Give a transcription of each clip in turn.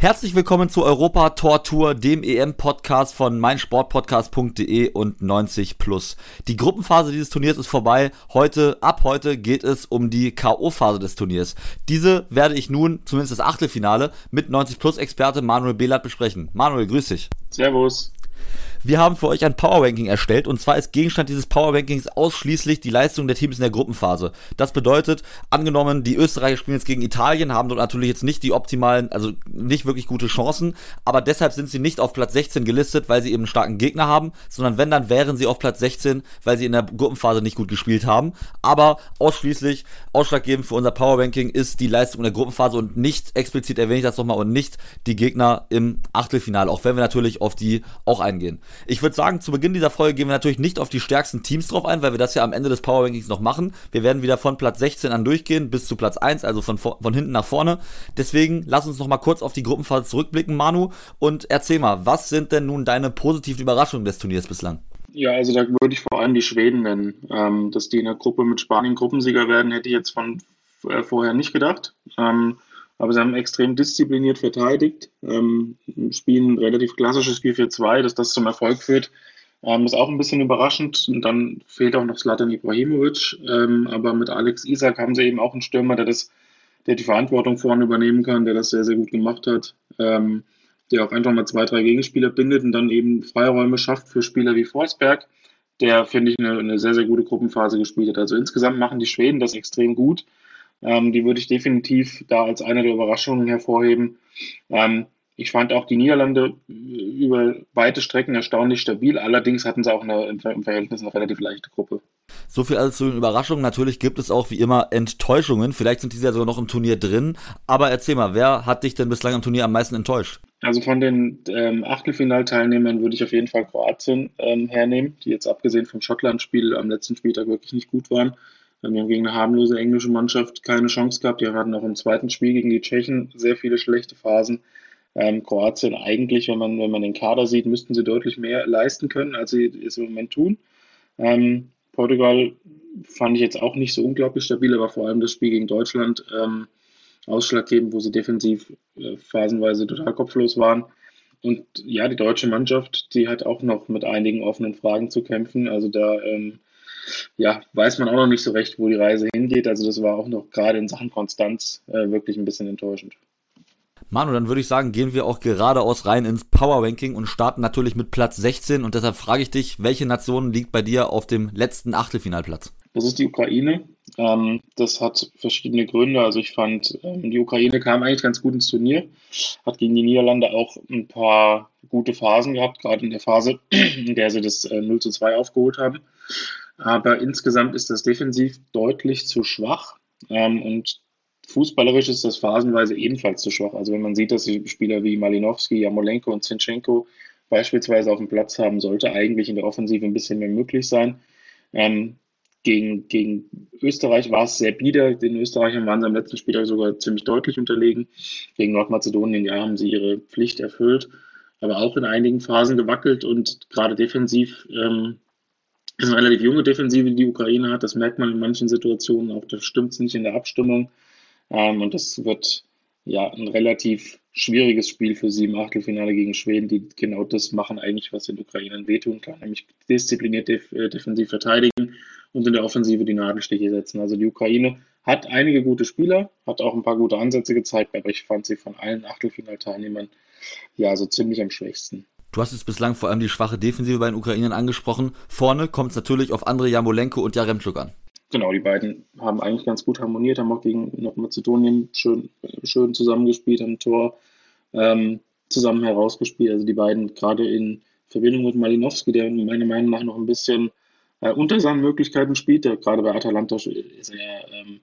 Herzlich willkommen zu Europa Tor Tour, dem EM-Podcast von meinsportpodcast.de und 90 Plus. Die Gruppenphase dieses Turniers ist vorbei. Heute, ab heute geht es um die K.O.-Phase des Turniers. Diese werde ich nun, zumindest das Achtelfinale, mit 90 Plus Experte Manuel Behlert besprechen. Manuel, grüß dich. Servus. Wir haben für euch ein Power Ranking erstellt und zwar ist Gegenstand dieses Power Rankings ausschließlich die Leistung der Teams in der Gruppenphase. Das bedeutet, angenommen, die Österreicher spielen jetzt gegen Italien, haben dort natürlich jetzt nicht die optimalen, also nicht wirklich gute Chancen, aber deshalb sind sie nicht auf Platz 16 gelistet, weil sie eben einen starken Gegner haben, sondern wenn, dann wären sie auf Platz 16, weil sie in der Gruppenphase nicht gut gespielt haben. Aber ausschließlich, ausschlaggebend für unser Power Ranking ist die Leistung in der Gruppenphase und nicht explizit erwähne ich das nochmal und nicht die Gegner im Achtelfinale, auch wenn wir natürlich auf die auch eingehen. Ich würde sagen, zu Beginn dieser Folge gehen wir natürlich nicht auf die stärksten Teams drauf ein, weil wir das ja am Ende des Power Rankings noch machen. Wir werden wieder von Platz 16 an durchgehen bis zu Platz 1, also von, von hinten nach vorne. Deswegen lass uns noch mal kurz auf die Gruppenphase zurückblicken, Manu, und erzähl mal, was sind denn nun deine positiven Überraschungen des Turniers bislang? Ja, also da würde ich vor allem die Schweden nennen. Ähm, dass die in der Gruppe mit Spanien Gruppensieger werden, hätte ich jetzt von äh, vorher nicht gedacht. Ähm, aber sie haben extrem diszipliniert verteidigt, ähm, spielen ein relativ klassisches 4-4-2, dass das zum Erfolg führt. Ähm, ist auch ein bisschen überraschend. Und dann fehlt auch noch Slatan Ibrahimovic. Ähm, aber mit Alex Isak haben sie eben auch einen Stürmer, der das, der die Verantwortung vorne übernehmen kann, der das sehr, sehr gut gemacht hat. Ähm, der auch einfach mal zwei, drei Gegenspieler bindet und dann eben Freiräume schafft für Spieler wie Forsberg, der, finde ich, eine, eine sehr, sehr gute Gruppenphase gespielt hat. Also insgesamt machen die Schweden das extrem gut. Ähm, die würde ich definitiv da als eine der Überraschungen hervorheben. Ähm, ich fand auch die Niederlande über weite Strecken erstaunlich stabil. Allerdings hatten sie auch eine, im Verhältnis eine relativ leichte Gruppe. So viel also zu den Überraschungen. Natürlich gibt es auch wie immer Enttäuschungen. Vielleicht sind diese ja sogar noch im Turnier drin. Aber erzähl mal, wer hat dich denn bislang im Turnier am meisten enttäuscht? Also von den ähm, Achtelfinalteilnehmern würde ich auf jeden Fall Kroatien ähm, hernehmen, die jetzt abgesehen vom Schottland-Spiel am letzten Spieltag wirklich nicht gut waren. Wir haben gegen eine harmlose englische Mannschaft keine Chance gehabt. Die hatten auch im zweiten Spiel gegen die Tschechen sehr viele schlechte Phasen. Ähm, Kroatien eigentlich, wenn man, wenn man den Kader sieht, müssten sie deutlich mehr leisten können, als sie es im Moment tun. Ähm, Portugal fand ich jetzt auch nicht so unglaublich stabil, aber vor allem das Spiel gegen Deutschland ähm, ausschlaggebend, wo sie defensiv äh, phasenweise total kopflos waren. Und ja, die deutsche Mannschaft, die hat auch noch mit einigen offenen Fragen zu kämpfen. Also da ähm, ja, weiß man auch noch nicht so recht, wo die Reise hingeht. Also das war auch noch gerade in Sachen Konstanz äh, wirklich ein bisschen enttäuschend. Manu, dann würde ich sagen, gehen wir auch geradeaus rein ins Power Ranking und starten natürlich mit Platz 16. Und deshalb frage ich dich, welche Nation liegt bei dir auf dem letzten Achtelfinalplatz? Das ist die Ukraine. Ähm, das hat verschiedene Gründe. Also ich fand, ähm, die Ukraine kam eigentlich ganz gut ins Turnier, hat gegen die Niederlande auch ein paar gute Phasen gehabt, gerade in der Phase, in der sie das äh, 0 zu 2 aufgeholt haben. Aber insgesamt ist das defensiv deutlich zu schwach. Ähm, und fußballerisch ist das phasenweise ebenfalls zu schwach. Also wenn man sieht, dass die Spieler wie Malinowski, Jamolenko und Zinchenko beispielsweise auf dem Platz haben, sollte eigentlich in der Offensive ein bisschen mehr möglich sein. Ähm, gegen, gegen Österreich war es sehr bieder. Den Österreichern waren sie am letzten Spieltag sogar ziemlich deutlich unterlegen. Gegen Nordmazedonien ja, haben sie ihre Pflicht erfüllt, aber auch in einigen Phasen gewackelt und gerade defensiv ähm, ist eine relativ junge Defensive, die die Ukraine hat. Das merkt man in manchen Situationen auch. Da stimmt nicht in der Abstimmung. Ähm, und das wird ja ein relativ schwieriges Spiel für sie im Achtelfinale gegen Schweden, die genau das machen eigentlich, was den Ukrainern wehtun kann, nämlich diszipliniert def äh, defensiv verteidigen und in der Offensive die Nadelstiche setzen. Also die Ukraine hat einige gute Spieler, hat auch ein paar gute Ansätze gezeigt, aber ich fand sie von allen Achtelfinalteilnehmern ja so ziemlich am schwächsten. Du hast jetzt bislang vor allem die schwache Defensive bei den Ukrainern angesprochen. Vorne kommt es natürlich auf Andrei Jamolenko und Jaremczuk an. Genau, die beiden haben eigentlich ganz gut harmoniert, haben auch gegen Nordmazedonien schön, schön zusammengespielt, haben Tor ähm, zusammen herausgespielt. Also die beiden gerade in Verbindung mit Malinowski, der meiner Meinung nach noch ein bisschen äh, unter seinen Möglichkeiten spielt. Der, gerade bei Atalanta ist er ähm,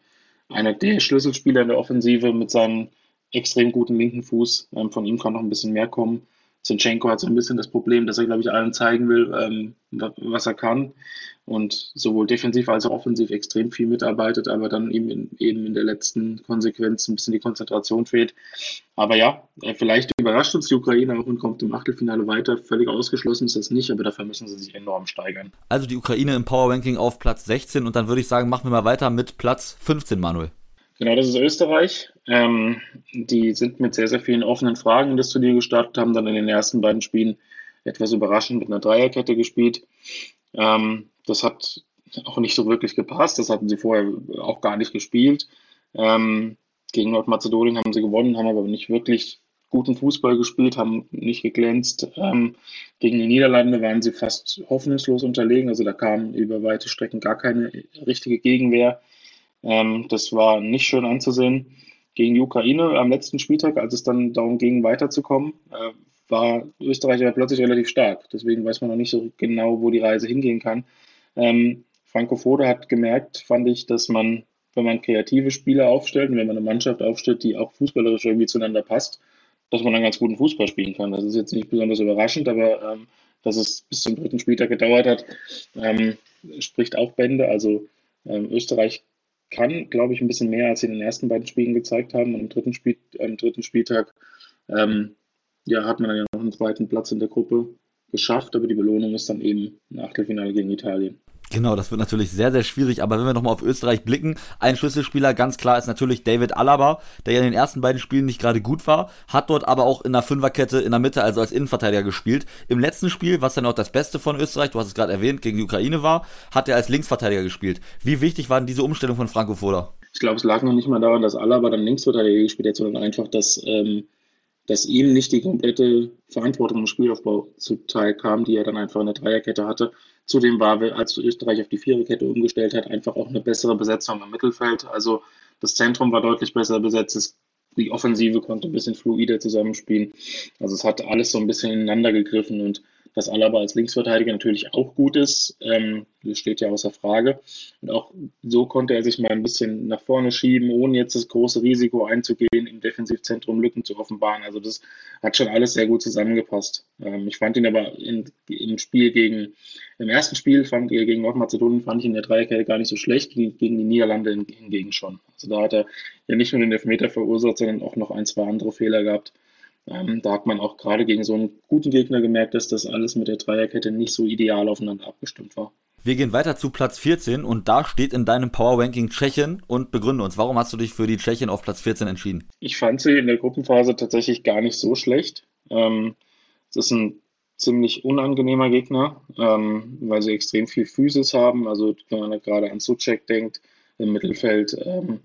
einer der Schlüsselspieler in der Offensive mit seinem extrem guten linken Fuß. Ähm, von ihm kann noch ein bisschen mehr kommen Zinchenko hat so ein bisschen das Problem, dass er, glaube ich, allen zeigen will, ähm, was er kann und sowohl defensiv als auch offensiv extrem viel mitarbeitet, aber dann eben in, eben in der letzten Konsequenz ein bisschen die Konzentration fehlt. Aber ja, äh, vielleicht überrascht uns die Ukraine auch und kommt im Achtelfinale weiter. Völlig ausgeschlossen ist das nicht, aber dafür müssen sie sich enorm steigern. Also die Ukraine im Power Ranking auf Platz 16 und dann würde ich sagen, machen wir mal weiter mit Platz 15, Manuel. Genau, das ist Österreich. Ähm, die sind mit sehr, sehr vielen offenen Fragen in das Turnier gestartet, haben dann in den ersten beiden Spielen etwas überraschend mit einer Dreierkette gespielt. Ähm, das hat auch nicht so wirklich gepasst. Das hatten sie vorher auch gar nicht gespielt. Ähm, gegen Nordmazedonien haben sie gewonnen, haben aber nicht wirklich guten Fußball gespielt, haben nicht geglänzt. Ähm, gegen die Niederlande waren sie fast hoffnungslos unterlegen. Also da kam über weite Strecken gar keine richtige Gegenwehr. Ähm, das war nicht schön anzusehen. Gegen die Ukraine am letzten Spieltag, als es dann darum ging, weiterzukommen, äh, war Österreich ja plötzlich relativ stark. Deswegen weiß man noch nicht so genau, wo die Reise hingehen kann. Ähm, Franco Foda hat gemerkt, fand ich, dass man, wenn man kreative Spieler aufstellt und wenn man eine Mannschaft aufstellt, die auch fußballerisch irgendwie zueinander passt, dass man dann ganz guten Fußball spielen kann. Das ist jetzt nicht besonders überraschend, aber ähm, dass es bis zum dritten Spieltag gedauert hat, ähm, spricht auch Bände. Also ähm, Österreich kann, glaube ich, ein bisschen mehr, als sie in den ersten beiden Spielen gezeigt haben. Und am dritten, Spiel, am dritten Spieltag ähm, ja, hat man dann ja noch einen zweiten Platz in der Gruppe geschafft, aber die Belohnung ist dann eben ein Achtelfinale gegen Italien. Genau, das wird natürlich sehr, sehr schwierig. Aber wenn wir nochmal auf Österreich blicken, ein Schlüsselspieler ganz klar ist natürlich David Alaba, der ja in den ersten beiden Spielen nicht gerade gut war, hat dort aber auch in der Fünferkette in der Mitte, also als Innenverteidiger gespielt. Im letzten Spiel, was dann auch das Beste von Österreich, du hast es gerade erwähnt, gegen die Ukraine war, hat er als Linksverteidiger gespielt. Wie wichtig war denn diese Umstellung von Franco Foda? Ich glaube, es lag noch nicht mal daran, dass Alaba dann Linksverteidiger gespielt hat, sondern einfach, dass ähm, dass ihm nicht die komplette Verantwortung im Spielaufbau zuteil kam, die er dann einfach in der Dreierkette hatte. Zudem war, als Österreich auf die Viererkette umgestellt hat, einfach auch eine bessere Besetzung im Mittelfeld. Also das Zentrum war deutlich besser besetzt. Die Offensive konnte ein bisschen fluider zusammenspielen. Also es hat alles so ein bisschen ineinander gegriffen und dass Alaba als Linksverteidiger natürlich auch gut ist, ähm, das steht ja außer Frage. Und auch so konnte er sich mal ein bisschen nach vorne schieben, ohne jetzt das große Risiko einzugehen, im Defensivzentrum Lücken zu offenbaren. Also das hat schon alles sehr gut zusammengepasst. Ähm, ich fand ihn aber in, im Spiel gegen, im ersten Spiel fand gegen Nordmazedonien fand ich in der Dreierkette gar nicht so schlecht, gegen die Niederlande hingegen schon. Also da hat er ja nicht nur den Elfmeter verursacht, sondern auch noch ein, zwei andere Fehler gehabt. Ähm, da hat man auch gerade gegen so einen guten Gegner gemerkt, dass das alles mit der Dreierkette nicht so ideal aufeinander abgestimmt war. Wir gehen weiter zu Platz 14 und da steht in deinem Power Ranking Tschechien und begründe uns, warum hast du dich für die Tschechien auf Platz 14 entschieden? Ich fand sie in der Gruppenphase tatsächlich gar nicht so schlecht. Ähm, es ist ein ziemlich unangenehmer Gegner, ähm, weil sie extrem viel Physis haben. Also wenn man gerade an Suchek denkt, im Mittelfeld, ähm,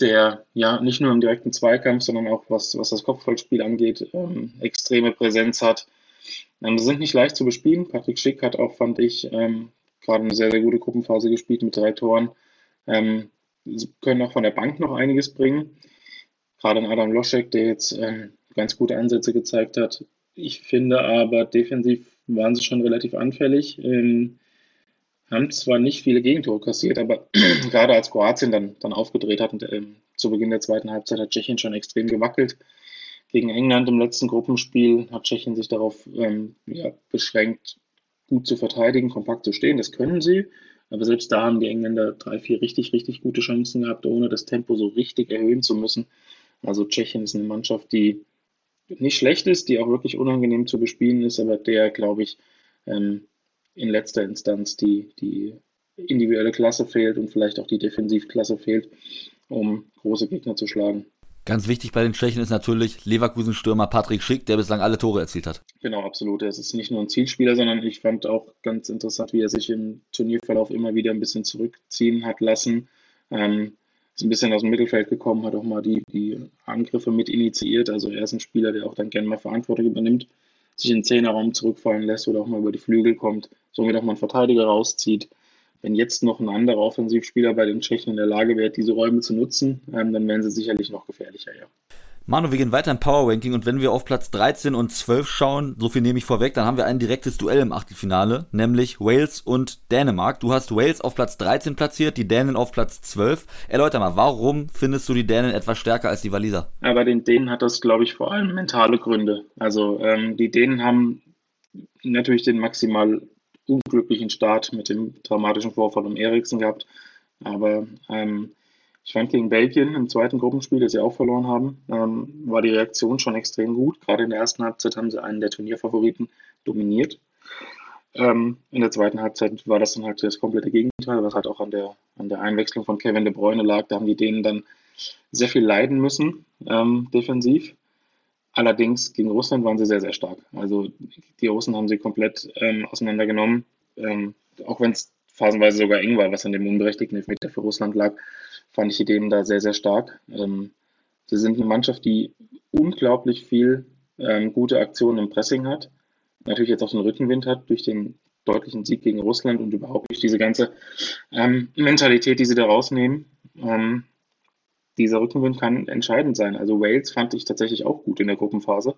der ja nicht nur im direkten Zweikampf, sondern auch was, was das Kopfballspiel angeht, ähm, extreme Präsenz hat. Ähm, sie sind nicht leicht zu bespielen. Patrick Schick hat auch, fand ich, ähm, gerade eine sehr, sehr gute Gruppenphase gespielt mit drei Toren. Ähm, sie können auch von der Bank noch einiges bringen. Gerade in Adam Loschek, der jetzt ähm, ganz gute Ansätze gezeigt hat. Ich finde aber, defensiv waren sie schon relativ anfällig. Ähm, haben zwar nicht viele Gegentore kassiert, aber gerade als Kroatien dann, dann aufgedreht hat und ähm, zu Beginn der zweiten Halbzeit hat Tschechien schon extrem gewackelt. Gegen England im letzten Gruppenspiel hat Tschechien sich darauf ähm, ja, beschränkt, gut zu verteidigen, kompakt zu stehen. Das können sie. Aber selbst da haben die Engländer drei, vier richtig, richtig gute Chancen gehabt, ohne das Tempo so richtig erhöhen zu müssen. Also Tschechien ist eine Mannschaft, die nicht schlecht ist, die auch wirklich unangenehm zu bespielen ist, aber der, glaube ich, ähm, in letzter Instanz die, die individuelle Klasse fehlt und vielleicht auch die Defensivklasse fehlt, um große Gegner zu schlagen. Ganz wichtig bei den Tschechen ist natürlich Leverkusen-Stürmer Patrick Schick, der bislang alle Tore erzielt hat. Genau, absolut. Er ist nicht nur ein Zielspieler, sondern ich fand auch ganz interessant, wie er sich im Turnierverlauf immer wieder ein bisschen zurückziehen hat lassen. Ähm, ist ein bisschen aus dem Mittelfeld gekommen, hat auch mal die, die Angriffe mit initiiert. Also er ist ein Spieler, der auch dann gerne mal Verantwortung übernimmt sich in den Zehnerraum zurückfallen lässt oder auch mal über die Flügel kommt, somit auch mal einen Verteidiger rauszieht. Wenn jetzt noch ein anderer Offensivspieler bei den Tschechen in der Lage wäre, diese Räume zu nutzen, ähm, dann wären sie sicherlich noch gefährlicher, ja. Manu, wir gehen weiter im Power Ranking und wenn wir auf Platz 13 und 12 schauen, so viel nehme ich vorweg, dann haben wir ein direktes Duell im Achtelfinale, nämlich Wales und Dänemark. Du hast Wales auf Platz 13 platziert, die Dänen auf Platz 12. Erläuter mal, warum findest du die Dänen etwas stärker als die Waliser? Ja, bei den Dänen hat das, glaube ich, vor allem mentale Gründe. Also ähm, die Dänen haben natürlich den maximal unglücklichen Start mit dem dramatischen Vorfall um Eriksen gehabt, aber ähm, ich fand gegen Belgien im zweiten Gruppenspiel, das sie auch verloren haben, ähm, war die Reaktion schon extrem gut. Gerade in der ersten Halbzeit haben sie einen der Turnierfavoriten dominiert. Ähm, in der zweiten Halbzeit war das dann halt das komplette Gegenteil, was halt auch an der, an der Einwechslung von Kevin De Bruyne lag. Da haben die Dänen dann sehr viel leiden müssen, ähm, defensiv. Allerdings gegen Russland waren sie sehr, sehr stark. Also die Russen haben sie komplett ähm, auseinandergenommen, ähm, auch wenn es phasenweise sogar eng war, was an dem unberechtigten Elfmeter für Russland lag fand ich die Dänen da sehr, sehr stark. Ähm, sie sind eine Mannschaft, die unglaublich viel ähm, gute Aktionen im Pressing hat. Natürlich jetzt auch den Rückenwind hat durch den deutlichen Sieg gegen Russland und überhaupt durch diese ganze ähm, Mentalität, die sie da rausnehmen. Ähm, dieser Rückenwind kann entscheidend sein. Also Wales fand ich tatsächlich auch gut in der Gruppenphase.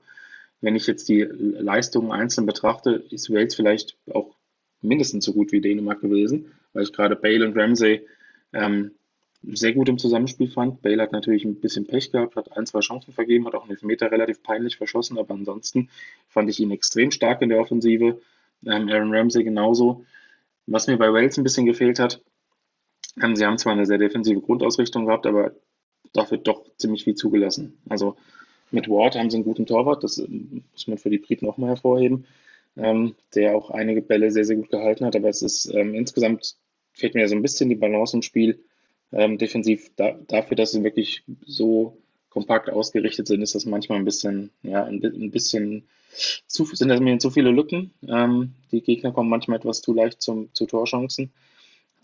Wenn ich jetzt die Leistungen einzeln betrachte, ist Wales vielleicht auch mindestens so gut wie Dänemark gewesen, weil ich gerade Bale und Ramsey ähm, sehr gut im Zusammenspiel fand. Bale hat natürlich ein bisschen Pech gehabt, hat ein, zwei Chancen vergeben, hat auch einen Elfmeter relativ peinlich verschossen, aber ansonsten fand ich ihn extrem stark in der Offensive. Ähm, Aaron Ramsey genauso. Was mir bei Wales ein bisschen gefehlt hat, ähm, sie haben zwar eine sehr defensive Grundausrichtung gehabt, aber dafür doch ziemlich viel zugelassen. Also mit Ward haben sie einen guten Torwart, das äh, muss man für die Briten auch mal hervorheben, ähm, der auch einige Bälle sehr, sehr gut gehalten hat, aber es ist ähm, insgesamt fehlt mir so ein bisschen die Balance im Spiel ähm, defensiv da, dafür, dass sie wirklich so kompakt ausgerichtet sind, ist das manchmal ein bisschen, ja, ein, ein bisschen zu, sind das mir zu viele Lücken. Ähm, die Gegner kommen manchmal etwas zu leicht zum, zu Torchancen.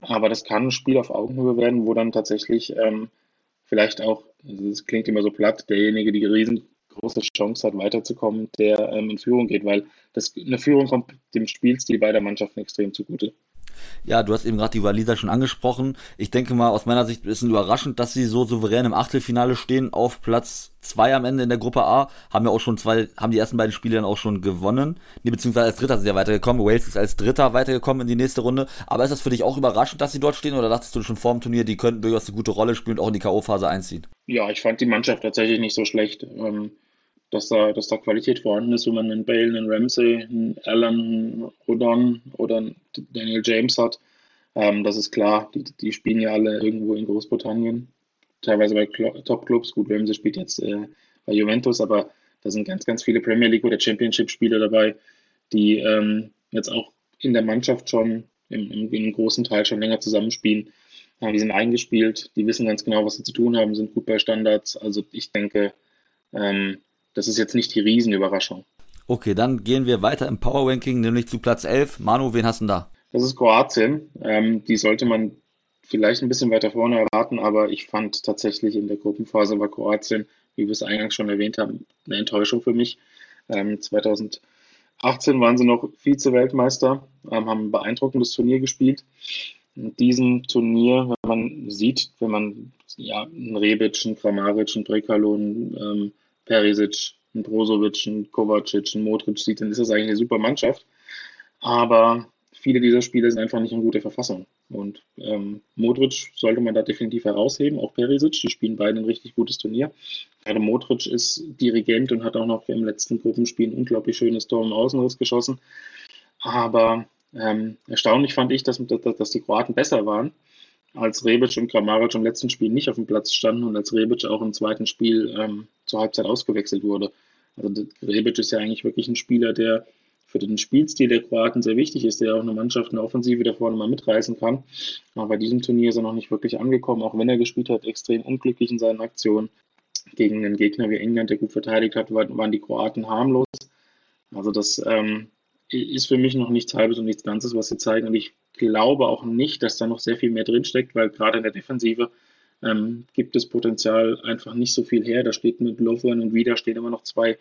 Aber das kann ein Spiel auf Augenhöhe werden, wo dann tatsächlich ähm, vielleicht auch, also das klingt immer so platt, derjenige, die riesengroße Chance hat, weiterzukommen, der ähm, in Führung geht, weil das, eine Führung kommt dem Spielstil beider Mannschaften extrem zugute. Ja, du hast eben gerade die Waliser schon angesprochen. Ich denke mal, aus meiner Sicht ist es überraschend, dass sie so souverän im Achtelfinale stehen auf Platz zwei am Ende in der Gruppe A. Haben ja auch schon zwei, haben die ersten beiden Spiele dann auch schon gewonnen. Nee, beziehungsweise als Dritter sind sie ja weitergekommen. Wales ist als Dritter weitergekommen in die nächste Runde. Aber ist das für dich auch überraschend, dass sie dort stehen oder dachtest du schon vor dem Turnier, die könnten durchaus eine gute Rolle spielen und auch in die K.O.-Phase einziehen? Ja, ich fand die Mannschaft tatsächlich nicht so schlecht. Ähm dass da, dass da Qualität vorhanden ist, wenn man einen Bale, einen Ramsey, einen Allen, einen Rodon oder einen Daniel James hat. Ähm, das ist klar, die, die spielen ja alle irgendwo in Großbritannien, teilweise bei Top-Clubs. Gut, Ramsey spielt jetzt äh, bei Juventus, aber da sind ganz, ganz viele Premier League oder Championship-Spieler dabei, die ähm, jetzt auch in der Mannschaft schon im, im, im großen Teil schon länger zusammenspielen. Ja, die sind eingespielt, die wissen ganz genau, was sie zu tun haben, sind gut bei Standards. Also ich denke, ähm, das ist jetzt nicht die Riesenüberraschung. Okay, dann gehen wir weiter im Power Ranking, nämlich zu Platz 11. Manu, wen hast du da? Das ist Kroatien. Ähm, die sollte man vielleicht ein bisschen weiter vorne erwarten, aber ich fand tatsächlich in der Gruppenphase war Kroatien, wie wir es eingangs schon erwähnt haben, eine Enttäuschung für mich. Ähm, 2018 waren sie noch Vize-Weltmeister, ähm, haben ein beeindruckendes Turnier gespielt. In diesem Turnier, wenn man sieht, wenn man ja, einen Rebic, einen Kramaric, einen Brekalo, einen ähm, Perisic, einen Brozovic, einen Kovacic, einen Modric sieht, dann ist das eigentlich eine super Mannschaft. Aber viele dieser Spiele sind einfach nicht in guter Verfassung. Und ähm, Modric sollte man da definitiv herausheben, auch Perisic, die spielen beide ein richtig gutes Turnier. Gerade Modric ist Dirigent und hat auch noch im letzten Gruppenspiel ein unglaublich schönes Tor im Außenriss geschossen. Aber ähm, erstaunlich fand ich, dass, dass, dass die Kroaten besser waren als Rebic und Kramaric im letzten Spiel nicht auf dem Platz standen und als Rebic auch im zweiten Spiel ähm, zur Halbzeit ausgewechselt wurde. Also Rebic ist ja eigentlich wirklich ein Spieler, der für den Spielstil der Kroaten sehr wichtig ist, der auch eine Mannschaft, eine Offensive da vorne mal mitreißen kann. Aber bei diesem Turnier ist er noch nicht wirklich angekommen, auch wenn er gespielt hat, extrem unglücklich in seinen Aktionen. Gegen einen Gegner wie England, der gut verteidigt hat, waren die Kroaten harmlos. Also das ähm, ist für mich noch nichts Halbes und nichts Ganzes, was sie zeigen. Und ich glaube auch nicht, dass da noch sehr viel mehr drinsteckt, weil gerade in der Defensive ähm, gibt es Potenzial einfach nicht so viel her. Da steht mit Lovren und wieder stehen immer noch zwei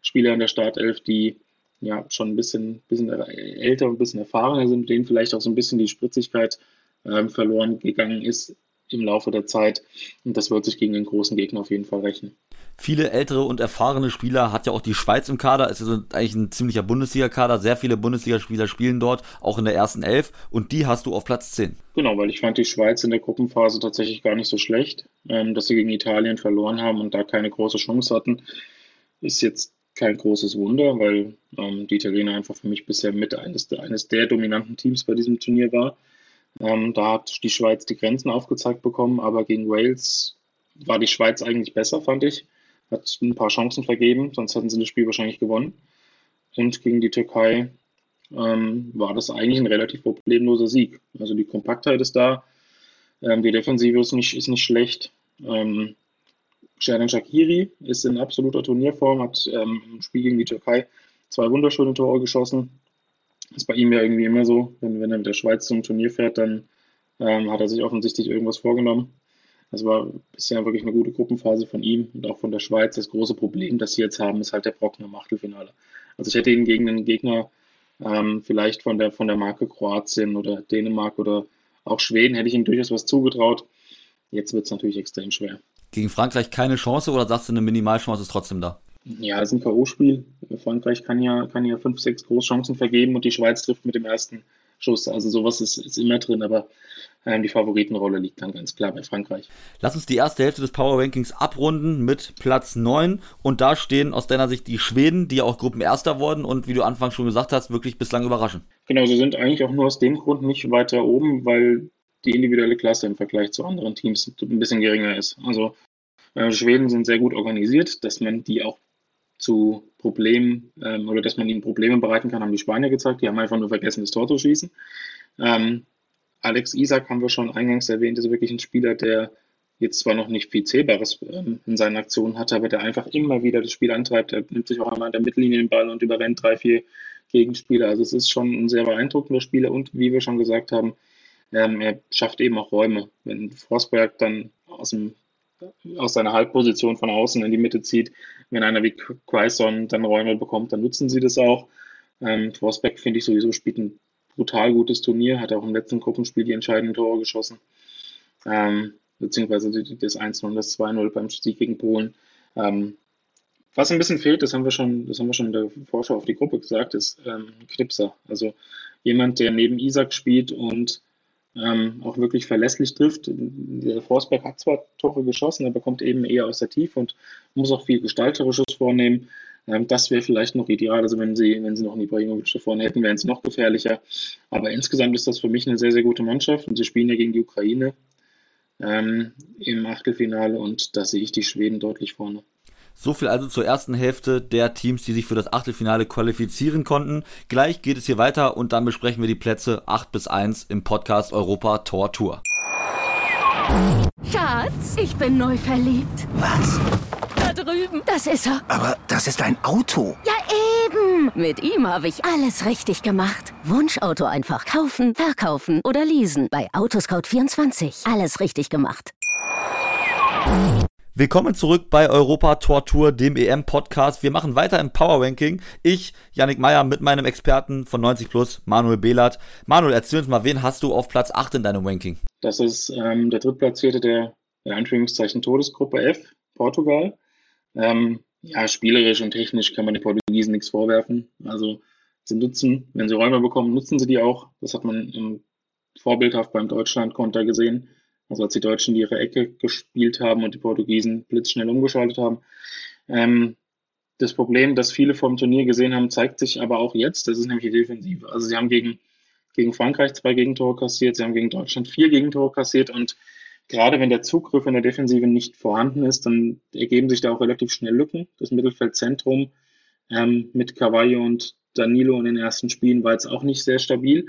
Spieler in der Startelf, die ja schon ein bisschen, bisschen älter und ein bisschen erfahrener sind, denen vielleicht auch so ein bisschen die Spritzigkeit ähm, verloren gegangen ist im Laufe der Zeit. Und das wird sich gegen den großen Gegner auf jeden Fall rechnen. Viele ältere und erfahrene Spieler hat ja auch die Schweiz im Kader. Es ist eigentlich ein ziemlicher Bundesliga-Kader. Sehr viele Bundesligaspieler spielen dort, auch in der ersten Elf. Und die hast du auf Platz 10. Genau, weil ich fand die Schweiz in der Gruppenphase tatsächlich gar nicht so schlecht. Ähm, dass sie gegen Italien verloren haben und da keine große Chance hatten, ist jetzt kein großes Wunder, weil ähm, die Italiener einfach für mich bisher mit eines, eines der dominanten Teams bei diesem Turnier war. Ähm, da hat die Schweiz die Grenzen aufgezeigt bekommen, aber gegen Wales war die Schweiz eigentlich besser, fand ich. Hat ein paar Chancen vergeben, sonst hätten sie das Spiel wahrscheinlich gewonnen. Und gegen die Türkei ähm, war das eigentlich ein relativ problemloser Sieg. Also die Kompaktheit ist da, ähm, die Defensive ist nicht, ist nicht schlecht. Ähm, Sherdan Shakiri ist in absoluter Turnierform, hat ähm, im Spiel gegen die Türkei zwei wunderschöne Tore geschossen. Ist bei ihm ja irgendwie immer so, wenn, wenn er mit der Schweiz zum Turnier fährt, dann ähm, hat er sich offensichtlich irgendwas vorgenommen. Das war bisher wirklich eine gute Gruppenphase von ihm und auch von der Schweiz. Das große Problem, das sie jetzt haben, ist halt der Brocken im Achtelfinale. Also ich hätte ihn gegen einen Gegner ähm, vielleicht von der, von der Marke Kroatien oder Dänemark oder auch Schweden, hätte ich ihm durchaus was zugetraut. Jetzt wird es natürlich extrem schwer. Gegen Frankreich keine Chance oder sagst du, eine Minimalchance ist trotzdem da? Ja, das ist ein K.O.-Spiel. Frankreich kann ja, kann ja fünf, sechs Großchancen vergeben und die Schweiz trifft mit dem ersten Schuss. Also sowas ist, ist immer drin, aber die Favoritenrolle liegt dann ganz klar bei Frankreich. Lass uns die erste Hälfte des Power Rankings abrunden mit Platz 9 und da stehen aus deiner Sicht die Schweden, die ja auch Gruppenerster wurden und wie du anfangs schon gesagt hast, wirklich bislang überraschen. Genau, sie sind eigentlich auch nur aus dem Grund nicht weiter oben, weil die individuelle Klasse im Vergleich zu anderen Teams ein bisschen geringer ist. Also äh, Schweden sind sehr gut organisiert, dass man die auch zu Problemen ähm, oder dass man ihnen Probleme bereiten kann, haben die Spanier gezeigt. Die haben einfach nur vergessen, das Tor zu schießen. Ähm, Alex Isak haben wir schon eingangs erwähnt, ist wirklich ein Spieler, der jetzt zwar noch nicht viel Zählbares ähm, in seinen Aktionen hatte, aber der einfach immer wieder das Spiel antreibt. Er nimmt sich auch einmal an der Mittellinie den Ball und überrennt drei, vier Gegenspieler. Also es ist schon ein sehr beeindruckender Spieler und wie wir schon gesagt haben, ähm, er schafft eben auch Räume. Wenn Forsberg dann aus dem aus seiner Halbposition von außen in die Mitte zieht. Wenn einer wie Quaison dann Räume bekommt, dann nutzen sie das auch. Ähm, Forsberg, finde ich sowieso, spielt ein brutal gutes Turnier, hat auch im letzten Gruppenspiel die entscheidenden Tore geschossen. Ähm, beziehungsweise das 1-0 und das 2-0 beim Sieg gegen Polen. Ähm, was ein bisschen fehlt, das haben wir schon, das haben wir schon in der Vorschau auf die Gruppe gesagt, ist ähm, Knipser. Also jemand, der neben Isaac spielt und ähm, auch wirklich verlässlich trifft. Der Forsberg hat zwar Tore geschossen, aber kommt eben eher aus der Tiefe und muss auch viel Gestalterisches vornehmen. Ähm, das wäre vielleicht noch ideal. Also wenn sie, wenn sie noch einen Ibrahimovic da vorne hätten, wären sie noch gefährlicher. Aber insgesamt ist das für mich eine sehr, sehr gute Mannschaft und sie spielen ja gegen die Ukraine ähm, im Achtelfinale und da sehe ich die Schweden deutlich vorne. So viel also zur ersten Hälfte der Teams, die sich für das Achtelfinale qualifizieren konnten. Gleich geht es hier weiter und dann besprechen wir die Plätze 8 bis 1 im Podcast Europa Tor Tour. Schatz, ich bin neu verliebt. Was? Da drüben. Das ist er. Aber das ist ein Auto. Ja, eben. Mit ihm habe ich alles richtig gemacht. Wunschauto einfach kaufen, verkaufen oder leasen. Bei Autoscout24. Alles richtig gemacht. Willkommen zurück bei Europa Tor Tour, dem EM-Podcast. Wir machen weiter im Power Ranking. Ich, Yannick Meyer, mit meinem Experten von 90 Plus, Manuel Behlert. Manuel, erzähl uns mal, wen hast du auf Platz 8 in deinem Ranking? Das ist ähm, der drittplatzierte der, der Anführungszeichen Todesgruppe F, Portugal. Ähm, ja, spielerisch und technisch kann man den Portugiesen nichts vorwerfen. Also sie nutzen, wenn sie Räume bekommen, nutzen sie die auch. Das hat man im vorbildhaft beim Deutschland-Konter gesehen also als die Deutschen ihre Ecke gespielt haben und die Portugiesen blitzschnell umgeschaltet haben. Ähm, das Problem, das viele vom Turnier gesehen haben, zeigt sich aber auch jetzt. Das ist nämlich die Defensive. Also sie haben gegen, gegen Frankreich zwei Gegentore kassiert, sie haben gegen Deutschland vier Gegentore kassiert und gerade wenn der Zugriff in der Defensive nicht vorhanden ist, dann ergeben sich da auch relativ schnell Lücken. Das Mittelfeldzentrum ähm, mit Carvalho und Danilo in den ersten Spielen war jetzt auch nicht sehr stabil.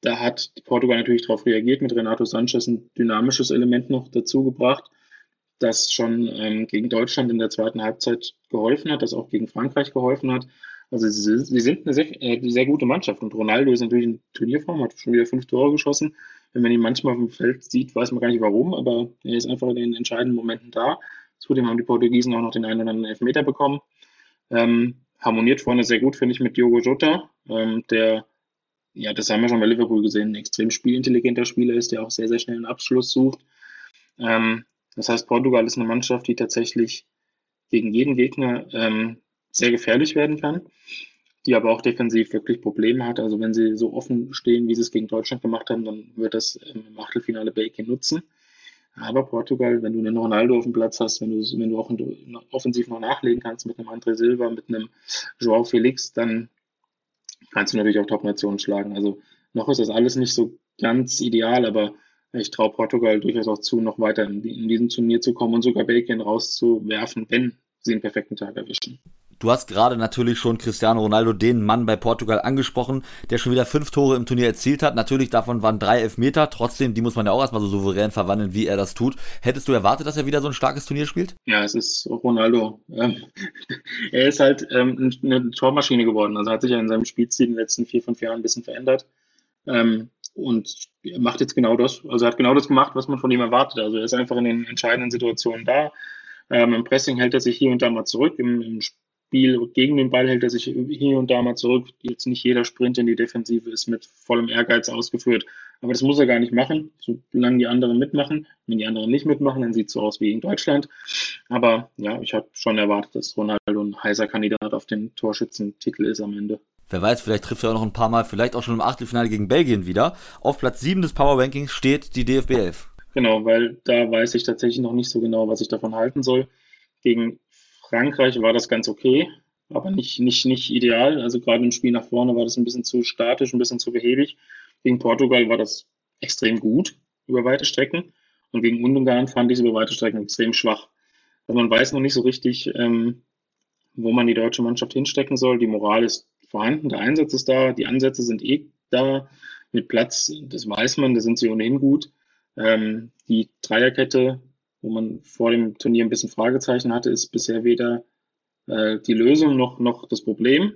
Da hat Portugal natürlich darauf reagiert, mit Renato Sanchez ein dynamisches Element noch dazu gebracht, das schon ähm, gegen Deutschland in der zweiten Halbzeit geholfen hat, das auch gegen Frankreich geholfen hat. Also sie, sie sind eine sehr, äh, sehr, gute Mannschaft und Ronaldo ist natürlich in Turnierform, hat schon wieder fünf Tore geschossen. Wenn man ihn manchmal auf dem Feld sieht, weiß man gar nicht warum, aber er ist einfach in den entscheidenden Momenten da. Zudem haben die Portugiesen auch noch den einen oder anderen Elfmeter bekommen. Ähm, harmoniert vorne sehr gut, finde ich, mit Diogo Jota, ähm, der ja, das haben wir schon bei Liverpool gesehen, ein extrem spielintelligenter Spieler ist, der auch sehr, sehr schnell einen Abschluss sucht. Ähm, das heißt, Portugal ist eine Mannschaft, die tatsächlich gegen jeden Gegner ähm, sehr gefährlich werden kann, die aber auch defensiv wirklich Probleme hat. Also wenn sie so offen stehen, wie sie es gegen Deutschland gemacht haben, dann wird das im Achtelfinale Belgien nutzen. Aber Portugal, wenn du einen Ronaldo auf dem Platz hast, wenn du, wenn du auch offensiv noch nachlegen kannst mit einem André Silva, mit einem Joao Felix, dann kannst du natürlich auch Top-Nationen schlagen. Also noch ist das alles nicht so ganz ideal, aber ich traue Portugal durchaus auch zu, noch weiter in, in diesem Turnier zu kommen und sogar Belgien rauszuwerfen, wenn sie einen perfekten Tag erwischen. Du hast gerade natürlich schon Cristiano Ronaldo, den Mann bei Portugal, angesprochen, der schon wieder fünf Tore im Turnier erzielt hat. Natürlich davon waren drei Elfmeter. Trotzdem, die muss man ja auch erstmal so souverän verwandeln, wie er das tut. Hättest du erwartet, dass er wieder so ein starkes Turnier spielt? Ja, es ist Ronaldo. Ähm, er ist halt ähm, eine Tormaschine geworden. Also hat sich ja in seinem Spielstil in den letzten vier, fünf Jahren ein bisschen verändert. Ähm, und er macht jetzt genau das. Also hat genau das gemacht, was man von ihm erwartet. Also er ist einfach in den entscheidenden Situationen da. Im Pressing hält er sich hier und da mal zurück. Im, Im, Spiel gegen den Ball hält er sich hier und da mal zurück. Jetzt nicht jeder Sprint in die Defensive ist mit vollem Ehrgeiz ausgeführt. Aber das muss er gar nicht machen, solange die anderen mitmachen. Wenn die anderen nicht mitmachen, dann sieht es so aus wie in Deutschland. Aber ja, ich habe schon erwartet, dass Ronaldo ein heißer Kandidat auf den Torschützentitel ist am Ende. Wer weiß, vielleicht trifft er auch noch ein paar Mal, vielleicht auch schon im Achtelfinale gegen Belgien wieder. Auf Platz 7 des Power Rankings steht die DFB 11. Genau, weil da weiß ich tatsächlich noch nicht so genau, was ich davon halten soll. Gegen Frankreich war das ganz okay, aber nicht, nicht, nicht ideal. Also gerade im Spiel nach vorne war das ein bisschen zu statisch, ein bisschen zu behäbig. Gegen Portugal war das extrem gut über weite Strecken. Und gegen Ungarn fand ich es über weite Strecken extrem schwach. Also man weiß noch nicht so richtig, ähm, wo man die deutsche Mannschaft hinstecken soll. Die Moral ist vorhanden, der Einsatz ist da, die Ansätze sind eh da. Mit Platz, das weiß man, da sind sie ohnehin gut. Ähm, die Dreierkette wo man vor dem Turnier ein bisschen Fragezeichen hatte, ist bisher weder äh, die Lösung noch, noch das Problem.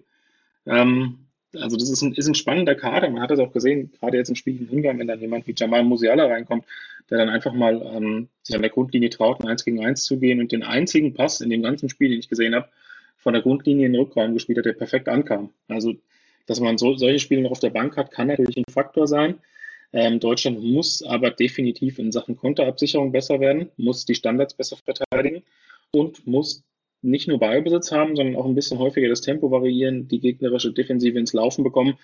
Ähm, also das ist ein, ist ein spannender Kader. Man hat das auch gesehen, gerade jetzt im Spiel in Ungarn, wenn dann jemand wie Jamal Musiala reinkommt, der dann einfach mal ähm, sich an der Grundlinie traut, ein 1 gegen 1 zu gehen und den einzigen Pass in dem ganzen Spiel, den ich gesehen habe, von der Grundlinie in den Rückraum gespielt hat, der perfekt ankam. Also, dass man so, solche Spiele noch auf der Bank hat, kann natürlich ein Faktor sein. Ähm, Deutschland muss aber definitiv in Sachen Konterabsicherung besser werden, muss die Standards besser verteidigen und muss nicht nur Ballbesitz haben, sondern auch ein bisschen häufiger das Tempo variieren, die gegnerische Defensive ins Laufen bekommen.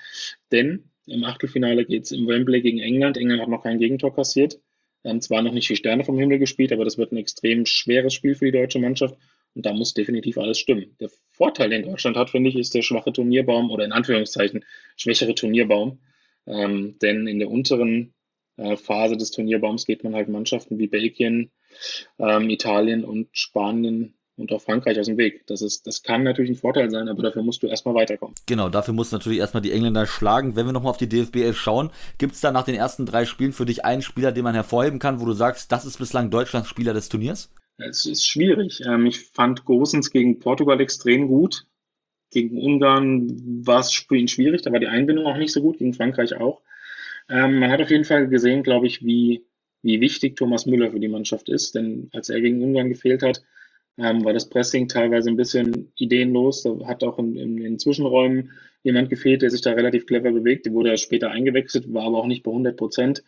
Denn im Achtelfinale geht es im Wembley gegen England. England hat noch kein Gegentor kassiert. Ähm, zwar noch nicht die Sterne vom Himmel gespielt, aber das wird ein extrem schweres Spiel für die deutsche Mannschaft. Und da muss definitiv alles stimmen. Der Vorteil, den Deutschland hat, finde ich, ist der schwache Turnierbaum oder in Anführungszeichen schwächere Turnierbaum. Ähm, denn in der unteren äh, Phase des Turnierbaums geht man halt Mannschaften wie Belgien, ähm, Italien und Spanien und auch Frankreich aus dem Weg. Das, ist, das kann natürlich ein Vorteil sein, aber dafür musst du erstmal weiterkommen. Genau, dafür musst du natürlich erstmal die Engländer schlagen. Wenn wir nochmal auf die DFB 11 schauen, gibt es da nach den ersten drei Spielen für dich einen Spieler, den man hervorheben kann, wo du sagst, das ist bislang Deutschlands Spieler des Turniers? Es ist schwierig. Ähm, ich fand Gosens gegen Portugal extrem gut. Gegen Ungarn war es für ihn schwierig, da war die Einbindung auch nicht so gut, gegen Frankreich auch. Ähm, man hat auf jeden Fall gesehen, glaube ich, wie, wie wichtig Thomas Müller für die Mannschaft ist, denn als er gegen Ungarn gefehlt hat, ähm, war das Pressing teilweise ein bisschen ideenlos. Da hat auch in, in, in Zwischenräumen jemand gefehlt, der sich da relativ clever bewegt. Der wurde später eingewechselt, war aber auch nicht bei 100 Prozent.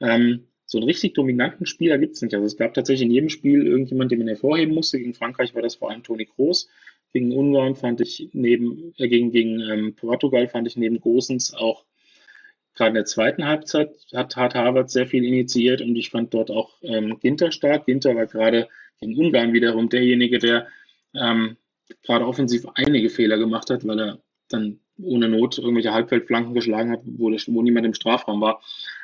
Ähm, so einen richtig dominanten Spieler gibt es nicht. Also es gab tatsächlich in jedem Spiel irgendjemand, den man hervorheben musste. Gegen Frankreich war das vor allem Toni Kroos. Gegen Ungarn fand ich neben, äh, gegen, gegen ähm, Portugal fand ich neben Gosens auch gerade in der zweiten Halbzeit hat, hat Harvard sehr viel initiiert und ich fand dort auch ähm, Ginter stark. Ginter war gerade in Ungarn wiederum derjenige, der ähm, gerade offensiv einige Fehler gemacht hat, weil er dann ohne Not irgendwelche Halbfeldflanken geschlagen hat, wo, wo niemand im Strafraum war.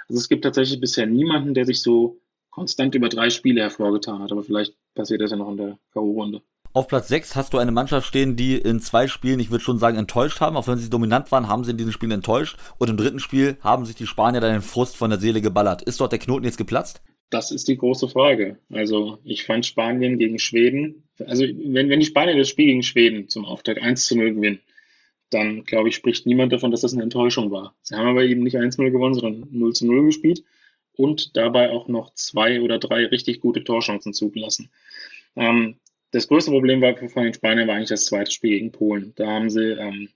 Also es gibt tatsächlich bisher niemanden, der sich so konstant über drei Spiele hervorgetan hat, aber vielleicht passiert das ja noch in der K.O.-Runde. Auf Platz 6 hast du eine Mannschaft stehen, die in zwei Spielen, ich würde schon sagen, enttäuscht haben. Auch wenn sie dominant waren, haben sie in diesen Spielen enttäuscht. Und im dritten Spiel haben sich die Spanier dann den Frust von der Seele geballert. Ist dort der Knoten jetzt geplatzt? Das ist die große Frage. Also ich fand Spanien gegen Schweden, also wenn, wenn die Spanier das Spiel gegen Schweden zum Auftakt 1 zu 0 gewinnen, dann glaube ich, spricht niemand davon, dass das eine Enttäuschung war. Sie haben aber eben nicht 1-0 gewonnen, sondern 0 zu 0 gespielt und dabei auch noch zwei oder drei richtig gute Torchancen zugelassen. Ähm, das größte Problem war von den Spaniern war eigentlich das zweite Spiel gegen Polen. Da haben sie ähm,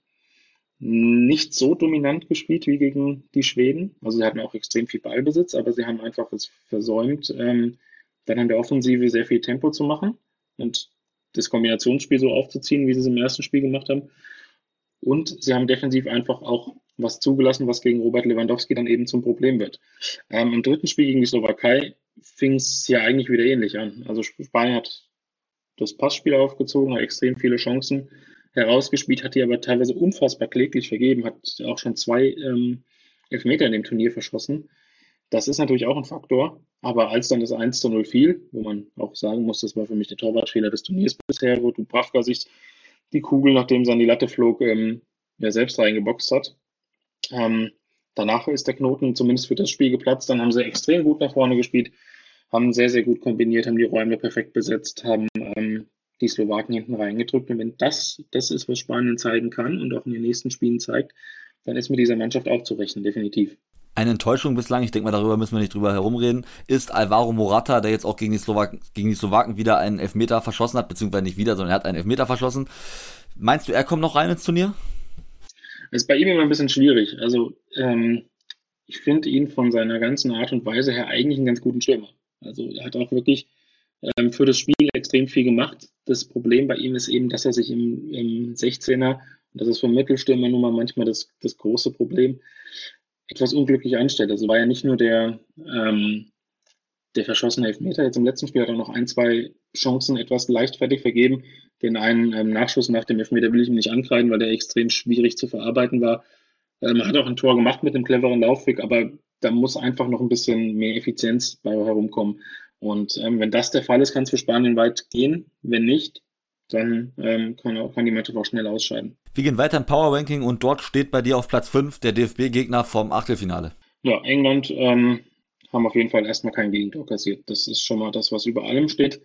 nicht so dominant gespielt wie gegen die Schweden. Also sie hatten auch extrem viel Ballbesitz, aber sie haben einfach es versäumt, ähm, dann an der Offensive sehr viel Tempo zu machen. Und das Kombinationsspiel so aufzuziehen, wie sie es im ersten Spiel gemacht haben. Und sie haben defensiv einfach auch was zugelassen, was gegen Robert Lewandowski dann eben zum Problem wird. Ähm, Im dritten Spiel gegen die Slowakei fing es ja eigentlich wieder ähnlich an. Also Spanien hat das Passspiel aufgezogen, hat extrem viele Chancen herausgespielt, hat die aber teilweise unfassbar kläglich vergeben, hat auch schon zwei ähm, Elfmeter in dem Turnier verschossen. Das ist natürlich auch ein Faktor. Aber als dann das 1 zu 0 fiel, wo man auch sagen muss, das war für mich der Torwartfehler des Turniers bisher, wo Dubravka sich die Kugel, nachdem sie an die Latte flog, ähm, ja selbst reingeboxt hat. Ähm, danach ist der Knoten zumindest für das Spiel geplatzt. Dann haben sie extrem gut nach vorne gespielt, haben sehr, sehr gut kombiniert, haben die Räume perfekt besetzt, haben die Slowaken hinten reingedrückt. Und wenn das das ist, was Spanien zeigen kann und auch in den nächsten Spielen zeigt, dann ist mit dieser Mannschaft auch zu rechnen, definitiv. Eine Enttäuschung bislang, ich denke mal, darüber müssen wir nicht drüber herumreden, ist Alvaro Morata, der jetzt auch gegen die, Slowaken, gegen die Slowaken wieder einen Elfmeter verschossen hat, beziehungsweise nicht wieder, sondern er hat einen Elfmeter verschossen. Meinst du, er kommt noch rein ins Turnier? Das ist bei ihm immer ein bisschen schwierig. Also, ähm, ich finde ihn von seiner ganzen Art und Weise her eigentlich einen ganz guten Stürmer. Also, er hat auch wirklich ähm, für das Spiel extrem viel gemacht. Das Problem bei ihm ist eben, dass er sich im, im 16er, und das ist für Mittelstürmer nun mal manchmal das, das große Problem, etwas unglücklich anstellt. Also war ja nicht nur der, ähm, der verschossene Elfmeter. Jetzt im letzten Spiel hat er noch ein, zwei Chancen etwas leichtfertig vergeben. Den einen ähm, Nachschuss nach dem Elfmeter will ich ihm nicht ankreiden, weil der extrem schwierig zu verarbeiten war. Ähm, hat auch ein Tor gemacht mit dem cleveren Laufweg, aber da muss einfach noch ein bisschen mehr Effizienz bei herumkommen. Und ähm, wenn das der Fall ist, kann es für Spanien weit gehen. Wenn nicht, dann ähm, kann, kann die Mannschaft auch schnell ausscheiden. Wir gehen weiter im Power Ranking und dort steht bei dir auf Platz 5 der DFB-Gegner vom Achtelfinale. Ja, England ähm, haben auf jeden Fall erstmal kein Gegentor kassiert. Das ist schon mal das, was über allem steht.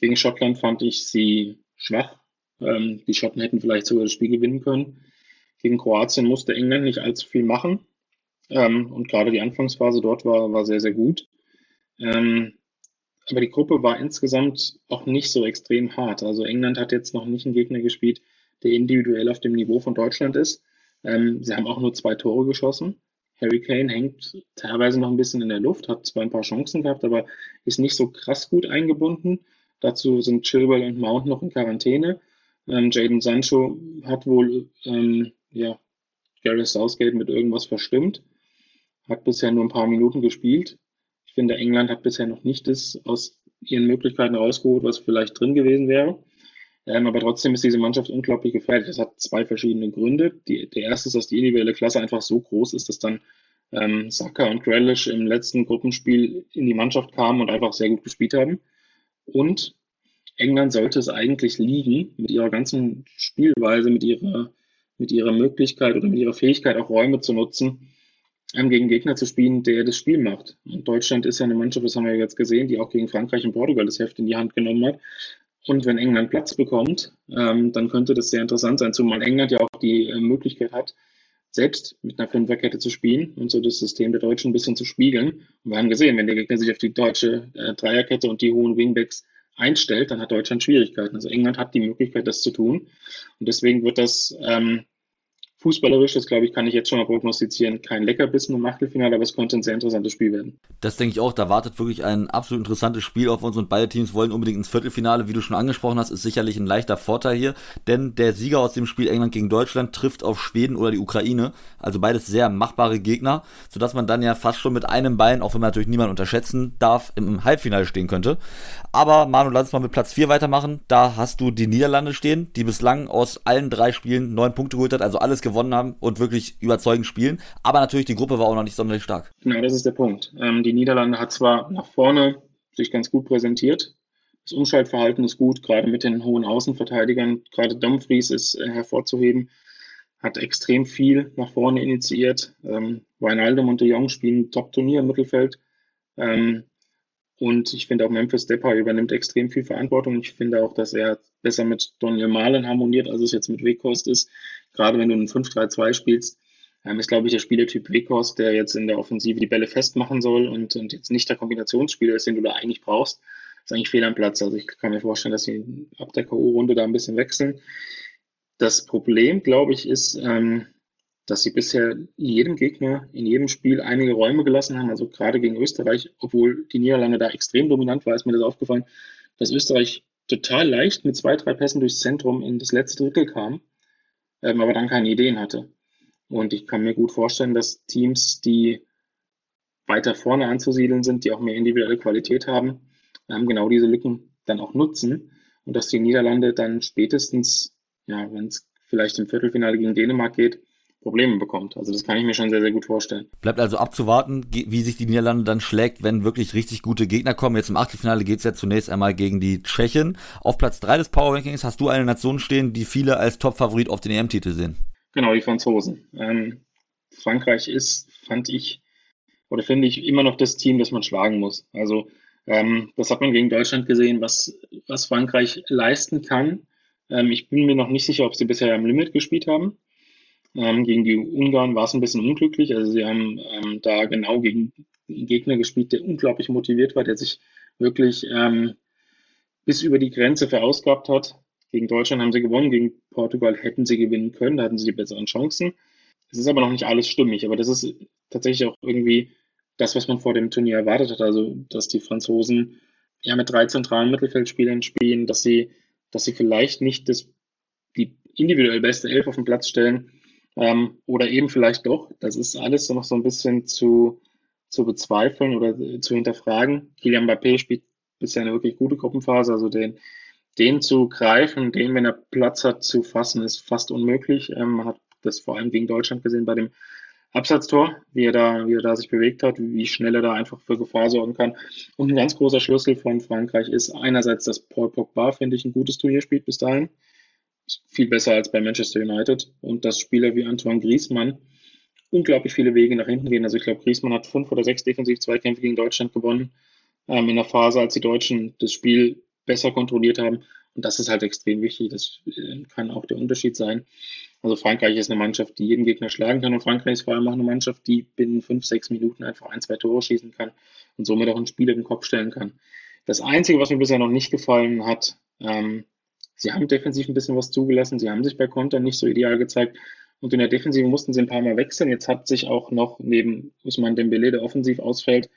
Gegen Schottland fand ich sie schwach. Ähm, die Schotten hätten vielleicht sogar das Spiel gewinnen können. Gegen Kroatien musste England nicht allzu viel machen. Ähm, und gerade die Anfangsphase dort war, war sehr, sehr gut. Ähm, aber die Gruppe war insgesamt auch nicht so extrem hart. Also England hat jetzt noch nicht einen Gegner gespielt, der individuell auf dem Niveau von Deutschland ist. Ähm, sie haben auch nur zwei Tore geschossen. Harry Kane hängt teilweise noch ein bisschen in der Luft, hat zwar ein paar Chancen gehabt, aber ist nicht so krass gut eingebunden. Dazu sind Chilwell und Mount noch in Quarantäne. Ähm, Jaden Sancho hat wohl ähm, ja, Gareth Southgate mit irgendwas verstimmt, hat bisher nur ein paar Minuten gespielt. Ich finde, England hat bisher noch nicht das aus ihren Möglichkeiten rausgeholt, was vielleicht drin gewesen wäre. Ähm, aber trotzdem ist diese Mannschaft unglaublich gefährlich. Das hat zwei verschiedene Gründe. Die, der erste ist, dass die individuelle Klasse einfach so groß ist, dass dann ähm, Saka und Grealish im letzten Gruppenspiel in die Mannschaft kamen und einfach sehr gut gespielt haben. Und England sollte es eigentlich liegen, mit ihrer ganzen Spielweise, mit ihrer, mit ihrer Möglichkeit oder mit ihrer Fähigkeit, auch Räume zu nutzen, gegen Gegner zu spielen, der das Spiel macht. Und Deutschland ist ja eine Mannschaft, das haben wir jetzt gesehen, die auch gegen Frankreich und Portugal das Heft in die Hand genommen hat. Und wenn England Platz bekommt, ähm, dann könnte das sehr interessant sein, zumal England ja auch die äh, Möglichkeit hat, selbst mit einer Fünferkette zu spielen und so das System der Deutschen ein bisschen zu spiegeln. Und wir haben gesehen, wenn der Gegner sich auf die deutsche äh, Dreierkette und die hohen Wingbacks einstellt, dann hat Deutschland Schwierigkeiten. Also England hat die Möglichkeit, das zu tun. Und deswegen wird das ähm, Fußballerisch, das glaube ich, kann ich jetzt schon mal prognostizieren, kein Leckerbissen im Achtelfinale, aber es könnte ein sehr interessantes Spiel werden. Das denke ich auch, da wartet wirklich ein absolut interessantes Spiel auf uns und beide Teams wollen unbedingt ins Viertelfinale, wie du schon angesprochen hast, ist sicherlich ein leichter Vorteil hier, denn der Sieger aus dem Spiel England gegen Deutschland trifft auf Schweden oder die Ukraine, also beides sehr machbare Gegner, sodass man dann ja fast schon mit einem Bein, auch wenn man natürlich niemand unterschätzen darf, im Halbfinale stehen könnte. Aber Manu, lass uns mal mit Platz 4 weitermachen, da hast du die Niederlande stehen, die bislang aus allen drei Spielen neun Punkte geholt hat, also alles gewonnen gewonnen haben und wirklich überzeugend spielen. Aber natürlich, die Gruppe war auch noch nicht sonderlich stark. Genau, das ist der Punkt. Ähm, die Niederlande hat zwar nach vorne sich ganz gut präsentiert. Das Umschaltverhalten ist gut, gerade mit den hohen Außenverteidigern. Gerade Dumfries ist äh, hervorzuheben, hat extrem viel nach vorne initiiert. Ähm, Wijnaldum und de Jong spielen Top-Turnier im Mittelfeld. Ähm, und ich finde auch Memphis Depay übernimmt extrem viel Verantwortung. Ich finde auch, dass er besser mit Daniel Malen harmoniert, als es jetzt mit Weghorst ist. Gerade wenn du einen 5-3-2 spielst, ähm, ist, glaube ich, der Spielertyp Weghorst, der jetzt in der Offensive die Bälle festmachen soll und, und jetzt nicht der Kombinationsspieler ist, den du da eigentlich brauchst, ist eigentlich fehl am Platz. Also ich kann mir vorstellen, dass sie ab der K.O.-Runde da ein bisschen wechseln. Das Problem, glaube ich, ist, ähm, dass sie bisher jedem Gegner in jedem Spiel einige Räume gelassen haben, also gerade gegen Österreich, obwohl die Niederlande da extrem dominant war, ist mir das aufgefallen, dass Österreich total leicht mit zwei, drei Pässen durchs Zentrum in das letzte Drittel kam, ähm, aber dann keine Ideen hatte. Und ich kann mir gut vorstellen, dass Teams, die weiter vorne anzusiedeln sind, die auch mehr individuelle Qualität haben, ähm, genau diese Lücken dann auch nutzen und dass die Niederlande dann spätestens, ja, wenn es vielleicht im Viertelfinale gegen Dänemark geht, Probleme bekommt. Also das kann ich mir schon sehr, sehr gut vorstellen. Bleibt also abzuwarten, wie sich die Niederlande dann schlägt, wenn wirklich richtig gute Gegner kommen. Jetzt im Achtelfinale geht es ja zunächst einmal gegen die Tschechen. Auf Platz 3 des Power Rankings hast du eine Nation stehen, die viele als Top-Favorit auf den EM-Titel sehen. Genau, die Franzosen. Ähm, Frankreich ist, fand ich, oder finde ich, immer noch das Team, das man schlagen muss. Also ähm, das hat man gegen Deutschland gesehen, was, was Frankreich leisten kann. Ähm, ich bin mir noch nicht sicher, ob sie bisher am Limit gespielt haben. Ähm, gegen die Ungarn war es ein bisschen unglücklich. Also sie haben ähm, da genau gegen einen Gegner gespielt, der unglaublich motiviert war, der sich wirklich ähm, bis über die Grenze verausgabt hat. Gegen Deutschland haben sie gewonnen, gegen Portugal hätten sie gewinnen können, da hatten sie die besseren Chancen. Es ist aber noch nicht alles stimmig, aber das ist tatsächlich auch irgendwie das, was man vor dem Turnier erwartet hat. Also, dass die Franzosen ja mit drei zentralen Mittelfeldspielern spielen, dass sie, dass sie vielleicht nicht das, die individuell beste Elf auf den Platz stellen, ähm, oder eben vielleicht doch. Das ist alles noch so ein bisschen zu, zu bezweifeln oder zu hinterfragen. Kylian Mbappé spielt bisher eine wirklich gute Gruppenphase, also den, den zu greifen, den, wenn er Platz hat, zu fassen, ist fast unmöglich. Ähm, man hat das vor allem gegen Deutschland gesehen bei dem Absatztor, wie er da, wie er da sich bewegt hat, wie schnell er da einfach für Gefahr sorgen kann. Und ein ganz großer Schlüssel von Frankreich ist einerseits, dass Paul Pogba, finde ich, ein gutes Turnier spielt bis dahin viel besser als bei Manchester United und dass Spieler wie Antoine Griezmann unglaublich viele Wege nach hinten gehen. Also ich glaube, Griezmann hat fünf oder sechs Defensiv-Zweikämpfe gegen Deutschland gewonnen ähm, in der Phase, als die Deutschen das Spiel besser kontrolliert haben. Und das ist halt extrem wichtig. Das äh, kann auch der Unterschied sein. Also Frankreich ist eine Mannschaft, die jeden Gegner schlagen kann und Frankreich ist vor allem auch eine Mannschaft, die binnen fünf, sechs Minuten einfach ein, zwei Tore schießen kann und somit auch ein Spiel in den Kopf stellen kann. Das Einzige, was mir bisher noch nicht gefallen hat, ähm, Sie haben defensiv ein bisschen was zugelassen. Sie haben sich bei Konter nicht so ideal gezeigt. Und in der Defensive mussten sie ein paar Mal wechseln. Jetzt hat sich auch noch neben Usman Dembele, der offensiv ausfällt,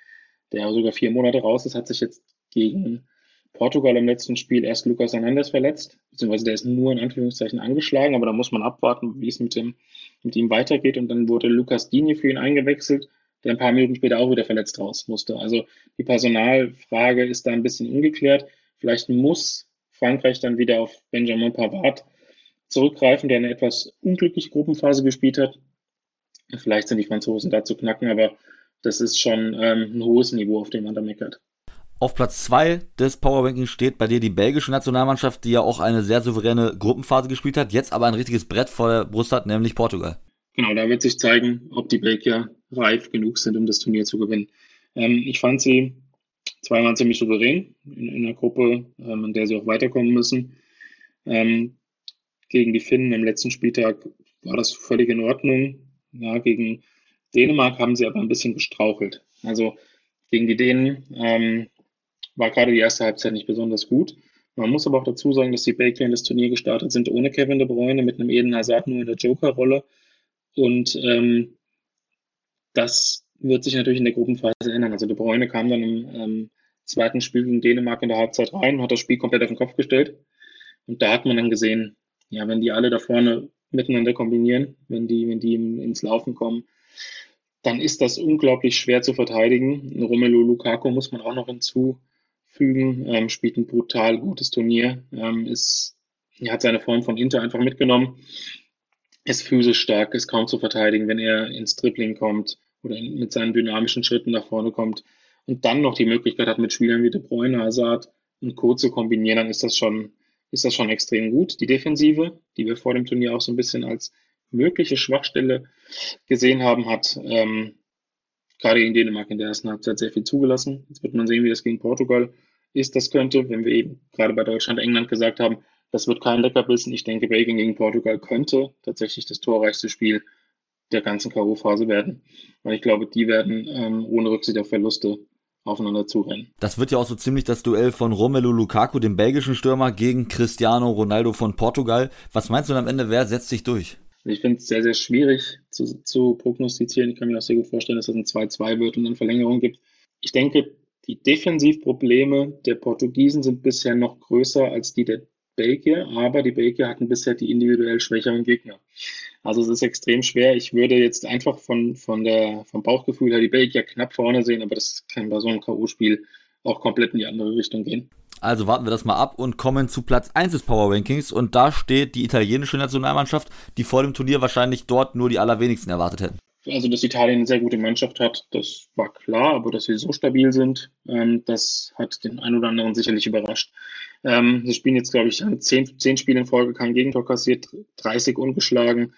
der sogar vier Monate raus ist, hat sich jetzt gegen Portugal im letzten Spiel erst Lucas Hernandez verletzt, beziehungsweise der ist nur in Anführungszeichen angeschlagen, aber da muss man abwarten, wie es mit, dem, mit ihm weitergeht. Und dann wurde Lucas Digne für ihn eingewechselt, der ein paar Minuten später auch wieder verletzt raus musste. Also die Personalfrage ist da ein bisschen ungeklärt. Vielleicht muss Frankreich dann wieder auf Benjamin Pavard zurückgreifen, der eine etwas unglückliche Gruppenphase gespielt hat. Vielleicht sind die Franzosen da zu knacken, aber das ist schon ähm, ein hohes Niveau, auf dem man da meckert. Auf Platz 2 des Powerrankings steht bei dir die belgische Nationalmannschaft, die ja auch eine sehr souveräne Gruppenphase gespielt hat, jetzt aber ein richtiges Brett vor der Brust hat, nämlich Portugal. Genau, da wird sich zeigen, ob die Belgier reif genug sind, um das Turnier zu gewinnen. Ähm, ich fand sie zweimal ziemlich souverän in, in der Gruppe, ähm, in der sie auch weiterkommen müssen. Ähm, gegen die Finnen im letzten Spieltag war das völlig in Ordnung. Ja, gegen Dänemark haben sie aber ein bisschen gestrauchelt. Also gegen die Dänen ähm, war gerade die erste Halbzeit nicht besonders gut. Man muss aber auch dazu sagen, dass die Belgier in das Turnier gestartet sind ohne Kevin de Bruyne, mit einem Eden Hazard nur in der Joker-Rolle. Und ähm, das wird sich natürlich in der Gruppenphase ändern. Also De Bruyne kam dann im ähm, zweiten Spiel gegen Dänemark in der Halbzeit rein, hat das Spiel komplett auf den Kopf gestellt. Und da hat man dann gesehen, ja, wenn die alle da vorne miteinander kombinieren, wenn die, wenn die ins Laufen kommen, dann ist das unglaublich schwer zu verteidigen. Romelu Lukaku muss man auch noch hinzufügen, ähm, spielt ein brutal gutes Turnier, ähm, ist, er hat seine Form von Inter einfach mitgenommen, ist physisch stark, ist kaum zu verteidigen, wenn er ins Dribbling kommt, oder mit seinen dynamischen Schritten nach vorne kommt und dann noch die Möglichkeit hat, mit Spielern wie De Bruyne, Hazard und Co. zu kombinieren, dann ist das schon, ist das schon extrem gut. Die Defensive, die wir vor dem Turnier auch so ein bisschen als mögliche Schwachstelle gesehen haben, hat ähm, gerade gegen Dänemark in der ersten Halbzeit sehr viel zugelassen. Jetzt wird man sehen, wie das gegen Portugal ist. Das könnte, wenn wir eben gerade bei Deutschland, England gesagt haben, das wird kein Leckerbissen. Ich denke, Belgien gegen Portugal könnte tatsächlich das torreichste Spiel der ganzen K.O.-Phase werden. Weil ich glaube, die werden ähm, ohne Rücksicht auf Verluste aufeinander zurennen. Das wird ja auch so ziemlich das Duell von Romelu Lukaku, dem belgischen Stürmer, gegen Cristiano Ronaldo von Portugal. Was meinst du denn am Ende, wer setzt sich durch? Ich finde es sehr, sehr schwierig zu, zu prognostizieren. Ich kann mir auch sehr gut vorstellen, dass das ein 2-2 wird und dann Verlängerung gibt. Ich denke Die Defensivprobleme der Portugiesen sind bisher noch größer als die der Belgier, aber die Belgier hatten bisher die individuell schwächeren Gegner. Also es ist extrem schwer. Ich würde jetzt einfach von, von der, vom Bauchgefühl her die Belgier knapp vorne sehen, aber das kann bei so einem K.O.-Spiel auch komplett in die andere Richtung gehen. Also warten wir das mal ab und kommen zu Platz 1 des Power Rankings und da steht die italienische Nationalmannschaft, die vor dem Turnier wahrscheinlich dort nur die allerwenigsten erwartet hätten. Also, dass Italien eine sehr gute Mannschaft hat, das war klar, aber dass sie so stabil sind, ähm, das hat den einen oder anderen sicherlich überrascht. Ähm, sie spielen jetzt, glaube ich, zehn, zehn Spiele in Folge, kein Gegentor kassiert, 30 ungeschlagen.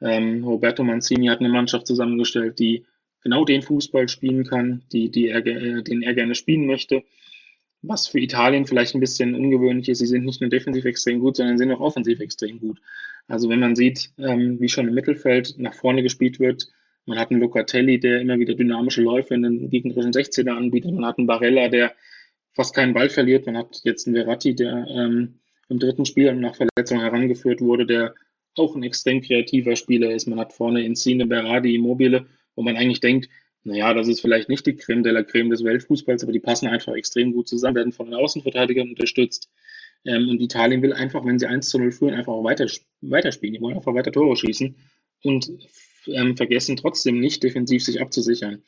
Ähm, Roberto Mancini hat eine Mannschaft zusammengestellt, die genau den Fußball spielen kann, die, die er, äh, den er gerne spielen möchte. Was für Italien vielleicht ein bisschen ungewöhnlich ist, sie sind nicht nur defensiv extrem gut, sondern sind auch offensiv extrem gut. Also wenn man sieht, ähm, wie schon im Mittelfeld nach vorne gespielt wird, man hat einen Locatelli, der immer wieder dynamische Läufe in den gegnerischen 16er anbietet. Man hat einen Barella, der fast keinen Ball verliert. Man hat jetzt einen Verratti, der ähm, im dritten Spiel nach Verletzung herangeführt wurde, der auch ein extrem kreativer Spieler ist. Man hat vorne Insigne, Berardi, Immobile, wo man eigentlich denkt, naja, das ist vielleicht nicht die Creme de la Creme des Weltfußballs, aber die passen einfach extrem gut zusammen, werden von den Außenverteidigern unterstützt. Ähm, und Italien will einfach, wenn sie 1 zu 0 führen, einfach auch weiter, weiterspielen. Die wollen einfach weiter Tore schießen und ähm, vergessen trotzdem nicht defensiv sich abzusichern.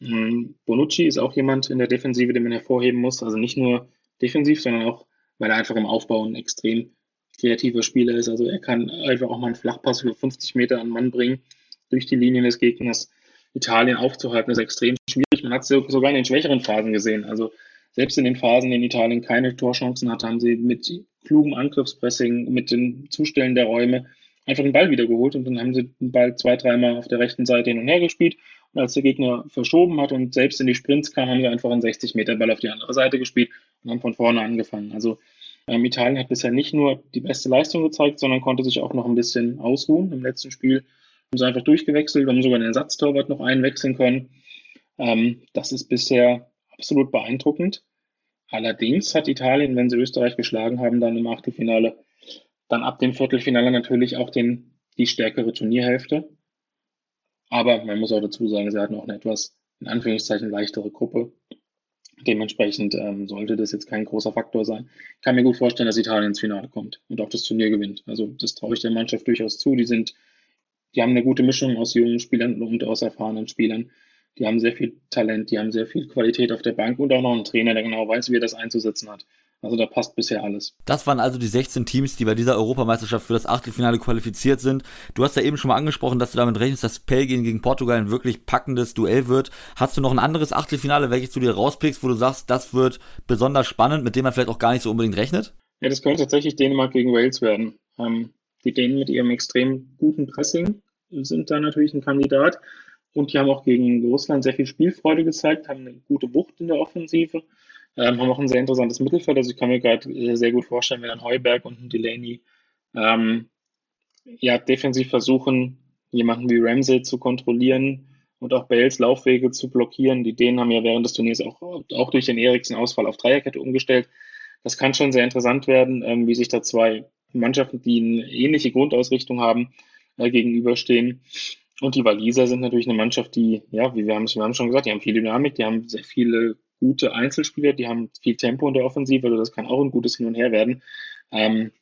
Ähm, Bonucci ist auch jemand in der Defensive, den man hervorheben muss. Also nicht nur defensiv, sondern auch, weil er einfach im Aufbau ein extrem kreativer Spieler ist. Also er kann einfach auch mal einen Flachpass über 50 Meter an Mann bringen, durch die Linien des Gegners. Italien aufzuhalten ist extrem schwierig. Man hat es sogar in den schwächeren Phasen gesehen. Also selbst in den Phasen, in Italien keine Torchancen hatte, haben sie mit klugem Angriffspressing, mit dem Zustellen der Räume einfach den Ball wiedergeholt und dann haben sie den Ball zwei, dreimal auf der rechten Seite hin und her gespielt. Und als der Gegner verschoben hat und selbst in die Sprints kam, haben sie einfach einen 60 Meter Ball auf die andere Seite gespielt und haben von vorne angefangen. Also ähm, Italien hat bisher nicht nur die beste Leistung gezeigt, sondern konnte sich auch noch ein bisschen ausruhen. Im letzten Spiel haben sie einfach durchgewechselt, haben sogar den Ersatztorwart noch einwechseln können. Ähm, das ist bisher absolut beeindruckend. Allerdings hat Italien, wenn sie Österreich geschlagen haben, dann im Achtelfinale dann ab dem Viertelfinale natürlich auch den, die stärkere Turnierhälfte. Aber man muss auch dazu sagen, sie hatten auch eine etwas, in Anführungszeichen, leichtere Gruppe. Dementsprechend ähm, sollte das jetzt kein großer Faktor sein. Ich kann mir gut vorstellen, dass Italien ins Finale kommt und auch das Turnier gewinnt. Also das traue ich der Mannschaft durchaus zu. Die sind, die haben eine gute Mischung aus jungen Spielern und aus erfahrenen Spielern. Die haben sehr viel Talent, die haben sehr viel Qualität auf der Bank und auch noch einen Trainer, der genau weiß, wie er das einzusetzen hat. Also da passt bisher alles. Das waren also die 16 Teams, die bei dieser Europameisterschaft für das Achtelfinale qualifiziert sind. Du hast ja eben schon mal angesprochen, dass du damit rechnest, dass Belgien gegen Portugal ein wirklich packendes Duell wird. Hast du noch ein anderes Achtelfinale, welches du dir rauspickst, wo du sagst, das wird besonders spannend, mit dem man vielleicht auch gar nicht so unbedingt rechnet? Ja, das könnte tatsächlich Dänemark gegen Wales werden. Ähm, die Dänen mit ihrem extrem guten Pressing sind da natürlich ein Kandidat. Und die haben auch gegen Russland sehr viel Spielfreude gezeigt, haben eine gute Wucht in der Offensive. Ähm, haben auch ein sehr interessantes Mittelfeld. Also ich kann mir gerade äh, sehr gut vorstellen, wenn ein Heuberg und ein Delaney ähm, ja, defensiv versuchen, jemanden wie Ramsey zu kontrollieren und auch Bales Laufwege zu blockieren. Die Dänen haben ja während des Turniers auch, auch durch den Eriksen-Ausfall auf Dreierkette umgestellt. Das kann schon sehr interessant werden, ähm, wie sich da zwei Mannschaften, die eine ähnliche Grundausrichtung haben, äh, gegenüberstehen. Und die Waliser sind natürlich eine Mannschaft, die, ja, wie wir haben, wir haben schon gesagt, die haben viel Dynamik, die haben sehr viele gute Einzelspieler, die haben viel Tempo in der Offensive, also das kann auch ein gutes Hin und Her werden. Ähm,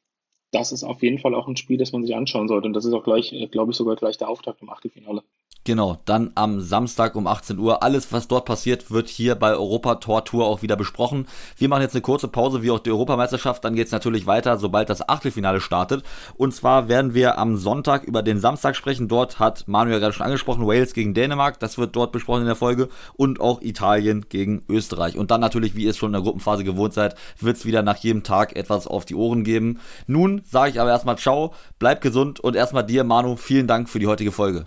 das ist auf jeden Fall auch ein Spiel, das man sich anschauen sollte. Und das ist auch gleich, äh, glaube ich, sogar gleich der Auftakt im Achtelfinale. Genau, dann am Samstag um 18 Uhr. Alles, was dort passiert, wird hier bei Europa Tor Tour auch wieder besprochen. Wir machen jetzt eine kurze Pause, wie auch die Europameisterschaft. Dann geht es natürlich weiter, sobald das Achtelfinale startet. Und zwar werden wir am Sonntag über den Samstag sprechen. Dort hat Manuel gerade schon angesprochen, Wales gegen Dänemark. Das wird dort besprochen in der Folge. Und auch Italien gegen Österreich. Und dann natürlich, wie ihr es schon in der Gruppenphase gewohnt seid, wird es wieder nach jedem Tag etwas auf die Ohren geben. Nun sage ich aber erstmal Ciao, bleib gesund und erstmal dir, Manu, vielen Dank für die heutige Folge.